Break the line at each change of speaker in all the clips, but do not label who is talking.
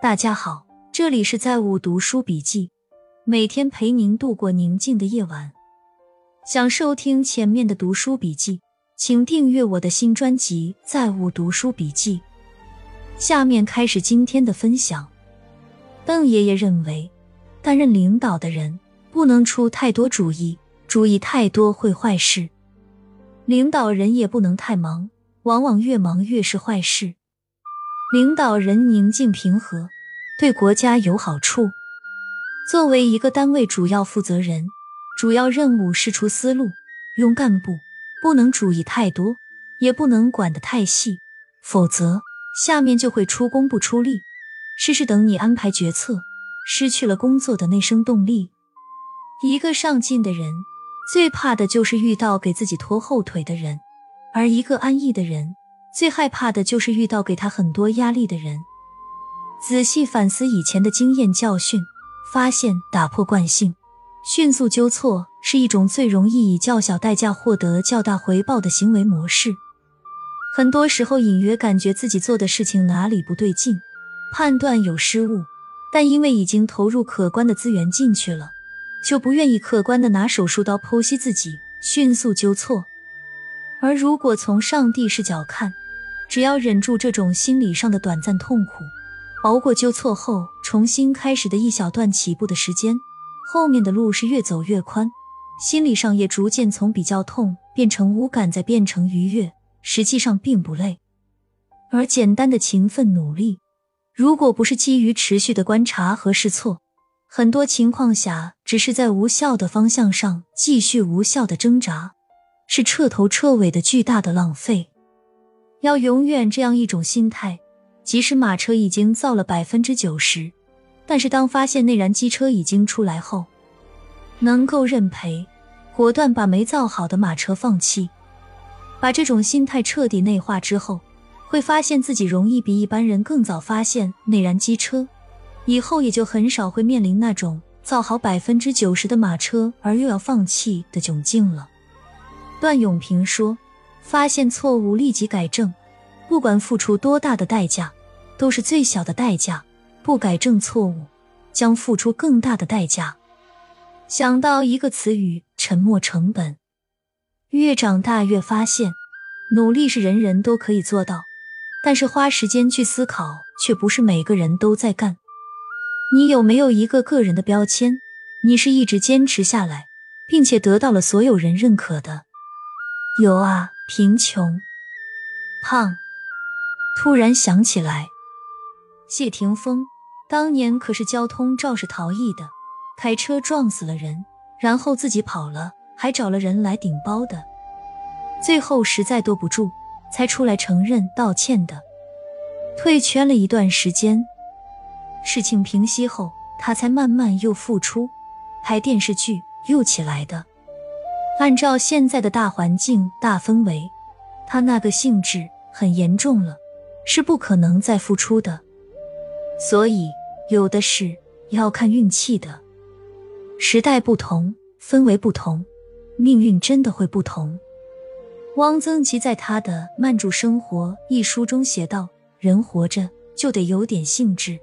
大家好，这里是在物读书笔记，每天陪您度过宁静的夜晚。想收听前面的读书笔记，请订阅我的新专辑《在物读书笔记》。下面开始今天的分享。邓爷爷认为，担任领导的人不能出太多主意，主意太多会坏事；领导人也不能太忙，往往越忙越是坏事。领导人宁静平和，对国家有好处。作为一个单位主要负责人，主要任务是出思路，用干部不能主意太多，也不能管得太细，否则下面就会出工不出力，事事等你安排决策，失去了工作的内生动力。一个上进的人，最怕的就是遇到给自己拖后腿的人，而一个安逸的人。最害怕的就是遇到给他很多压力的人。仔细反思以前的经验教训，发现打破惯性、迅速纠错是一种最容易以较小代价获得较大回报的行为模式。很多时候，隐约感觉自己做的事情哪里不对劲，判断有失误，但因为已经投入可观的资源进去了，就不愿意客观的拿手术刀剖析自己，迅速纠错。而如果从上帝视角看，只要忍住这种心理上的短暂痛苦，熬过纠错后重新开始的一小段起步的时间，后面的路是越走越宽，心理上也逐渐从比较痛变成无感，再变成愉悦，实际上并不累。而简单的勤奋努力，如果不是基于持续的观察和试错，很多情况下只是在无效的方向上继续无效的挣扎，是彻头彻尾的巨大的浪费。要永远这样一种心态，即使马车已经造了百分之九十，但是当发现内燃机车已经出来后，能够认赔，果断把没造好的马车放弃。把这种心态彻底内化之后，会发现自己容易比一般人更早发现内燃机车，以后也就很少会面临那种造好百分之九十的马车而又要放弃的窘境了。段永平说。发现错误立即改正，不管付出多大的代价，都是最小的代价。不改正错误，将付出更大的代价。想到一个词语“沉没成本”，越长大越发现，努力是人人都可以做到，但是花时间去思考，却不是每个人都在干。你有没有一个个人的标签？你是一直坚持下来，并且得到了所有人认可的？有啊。贫穷，胖。突然想起来，谢霆锋当年可是交通肇事逃逸的，开车撞死了人，然后自己跑了，还找了人来顶包的，最后实在兜不住，才出来承认道歉的。退圈了一段时间，事情平息后，他才慢慢又复出，拍电视剧又起来的。按照现在的大环境、大氛围，他那个性质很严重了，是不可能再复出的。所以有的是要看运气的。时代不同，氛围不同，命运真的会不同。汪曾祺在他的《慢住生活》一书中写道：“人活着就得有点兴致。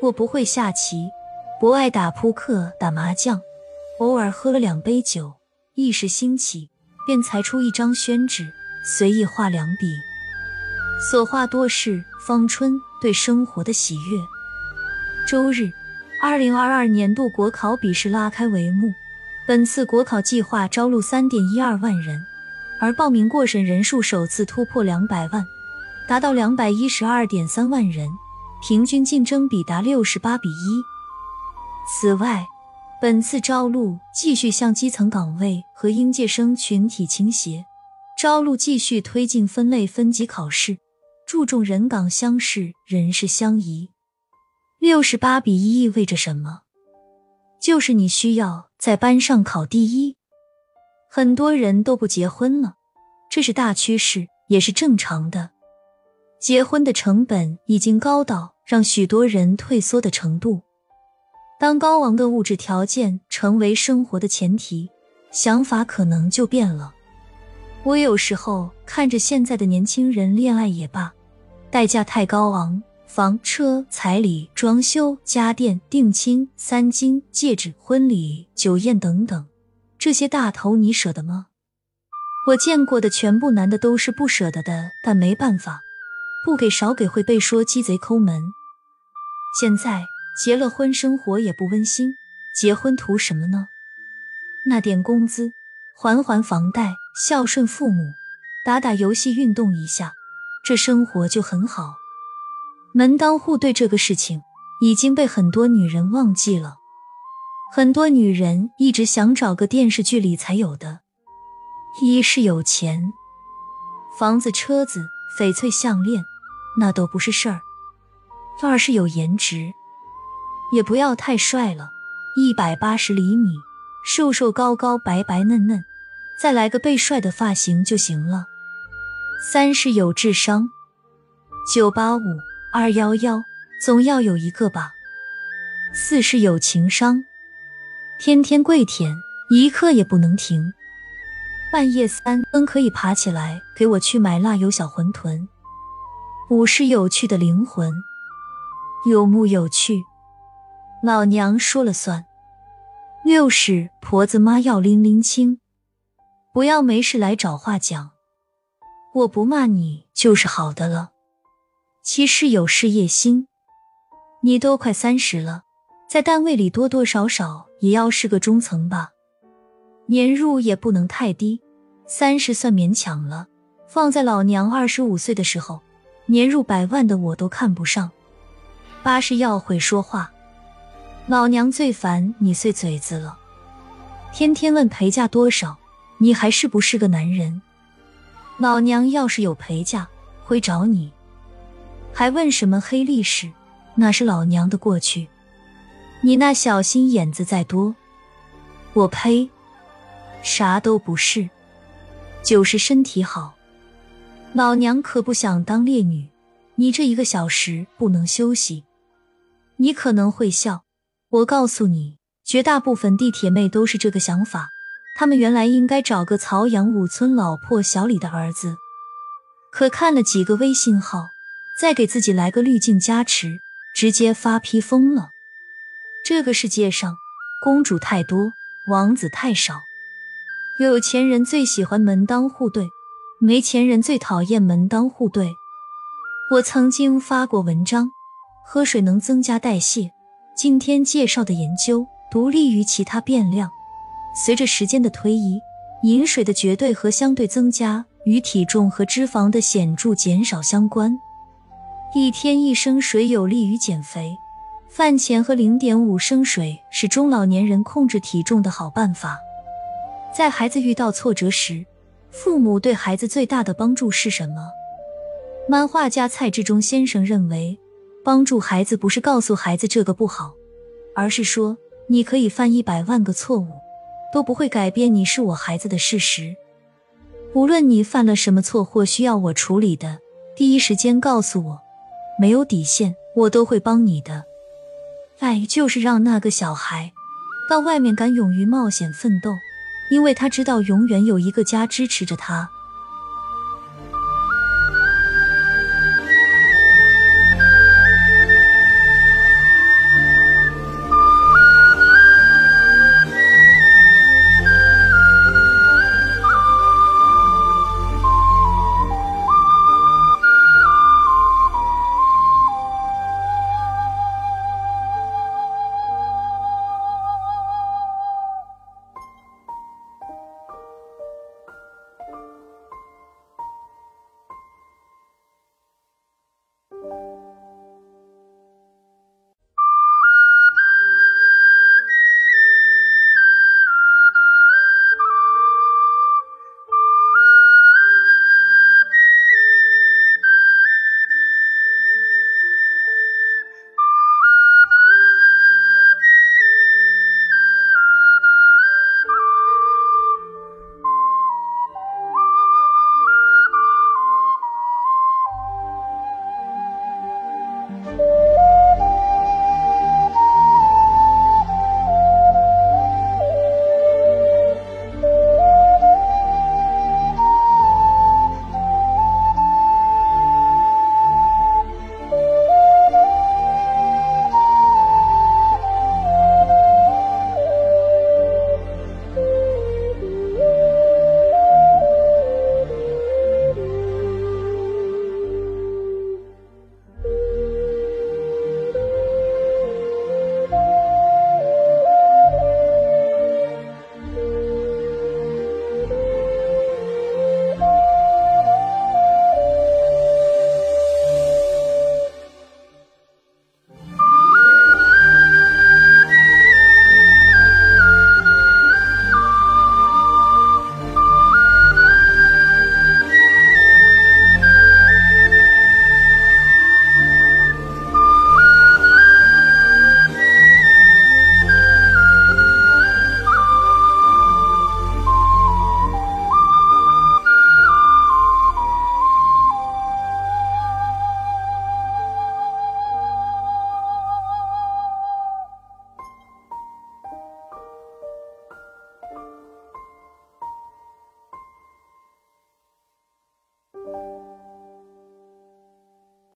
我不会下棋，不爱打扑克、打麻将，偶尔喝了两杯酒。”一时兴起，便裁出一张宣纸，随意画两笔，所画多是芳春对生活的喜悦。周日，二零二二年度国考笔试拉开帷幕。本次国考计划招录三点一二万人，而报名过审人数首次突破两百万，达到两百一十二点三万人，平均竞争比达六十八比一。此外，本次招录继续向基层岗位和应届生群体倾斜，招录继续推进分类分级考试，注重人岗相适、人事相宜。六十八比一意味着什么？就是你需要在班上考第一。很多人都不结婚了，这是大趋势，也是正常的。结婚的成本已经高到让许多人退缩的程度。当高昂的物质条件成为生活的前提，想法可能就变了。我有时候看着现在的年轻人恋爱也罢，代价太高昂，房车、彩礼、装修、家电、定亲、三金、戒指、婚礼、酒宴等等，这些大头你舍得吗？我见过的全部男的都是不舍得的，但没办法，不给少给会被说鸡贼抠门。现在结了婚，生活也不温馨，结婚图什么呢？那点工资，还还房贷，孝顺父母，打打游戏，运动一下，这生活就很好。门当户对这个事情已经被很多女人忘记了，很多女人一直想找个电视剧里才有的：一是有钱，房子、车子、翡翠项链，那都不是事儿；二是有颜值，也不要太帅了，一百八十厘米，瘦瘦高高，白白嫩嫩，再来个被帅的发型就行了；三是有智商，九八五。二幺幺，总要有一个吧。四是有情商，天天跪舔，一刻也不能停。半夜三更可以爬起来给我去买辣油小馄饨。五是有趣的灵魂，有木有趣，老娘说了算。六是婆子妈要拎拎清，不要没事来找话讲。我不骂你就是好的了。七是有事业心，你都快三十了，在单位里多多少少也要是个中层吧，年入也不能太低，三十算勉强了。放在老娘二十五岁的时候，年入百万的我都看不上。八是要会说话，老娘最烦你碎嘴子了，天天问陪嫁多少，你还是不是个男人？老娘要是有陪嫁，会找你。还问什么黑历史？那是老娘的过去。你那小心眼子再多，我呸，啥都不是，就是身体好。老娘可不想当烈女。你这一个小时不能休息。你可能会笑，我告诉你，绝大部分地铁妹都是这个想法。他们原来应该找个曹阳五村老破小李的儿子，可看了几个微信号。再给自己来个滤镜加持，直接发批疯了。这个世界上公主太多，王子太少。有钱人最喜欢门当户对，没钱人最讨厌门当户对。我曾经发过文章，喝水能增加代谢。今天介绍的研究独立于其他变量。随着时间的推移，饮水的绝对和相对增加与体重和脂肪的显著减少相关。一天一升水有利于减肥，饭前喝零点五升水是中老年人控制体重的好办法。在孩子遇到挫折时，父母对孩子最大的帮助是什么？漫画家蔡志忠先生认为，帮助孩子不是告诉孩子这个不好，而是说你可以犯一百万个错误，都不会改变你是我孩子的事实。无论你犯了什么错或需要我处理的，第一时间告诉我。没有底线，我都会帮你的。爱就是让那个小孩到外面敢勇于冒险奋斗，因为他知道永远有一个家支持着他。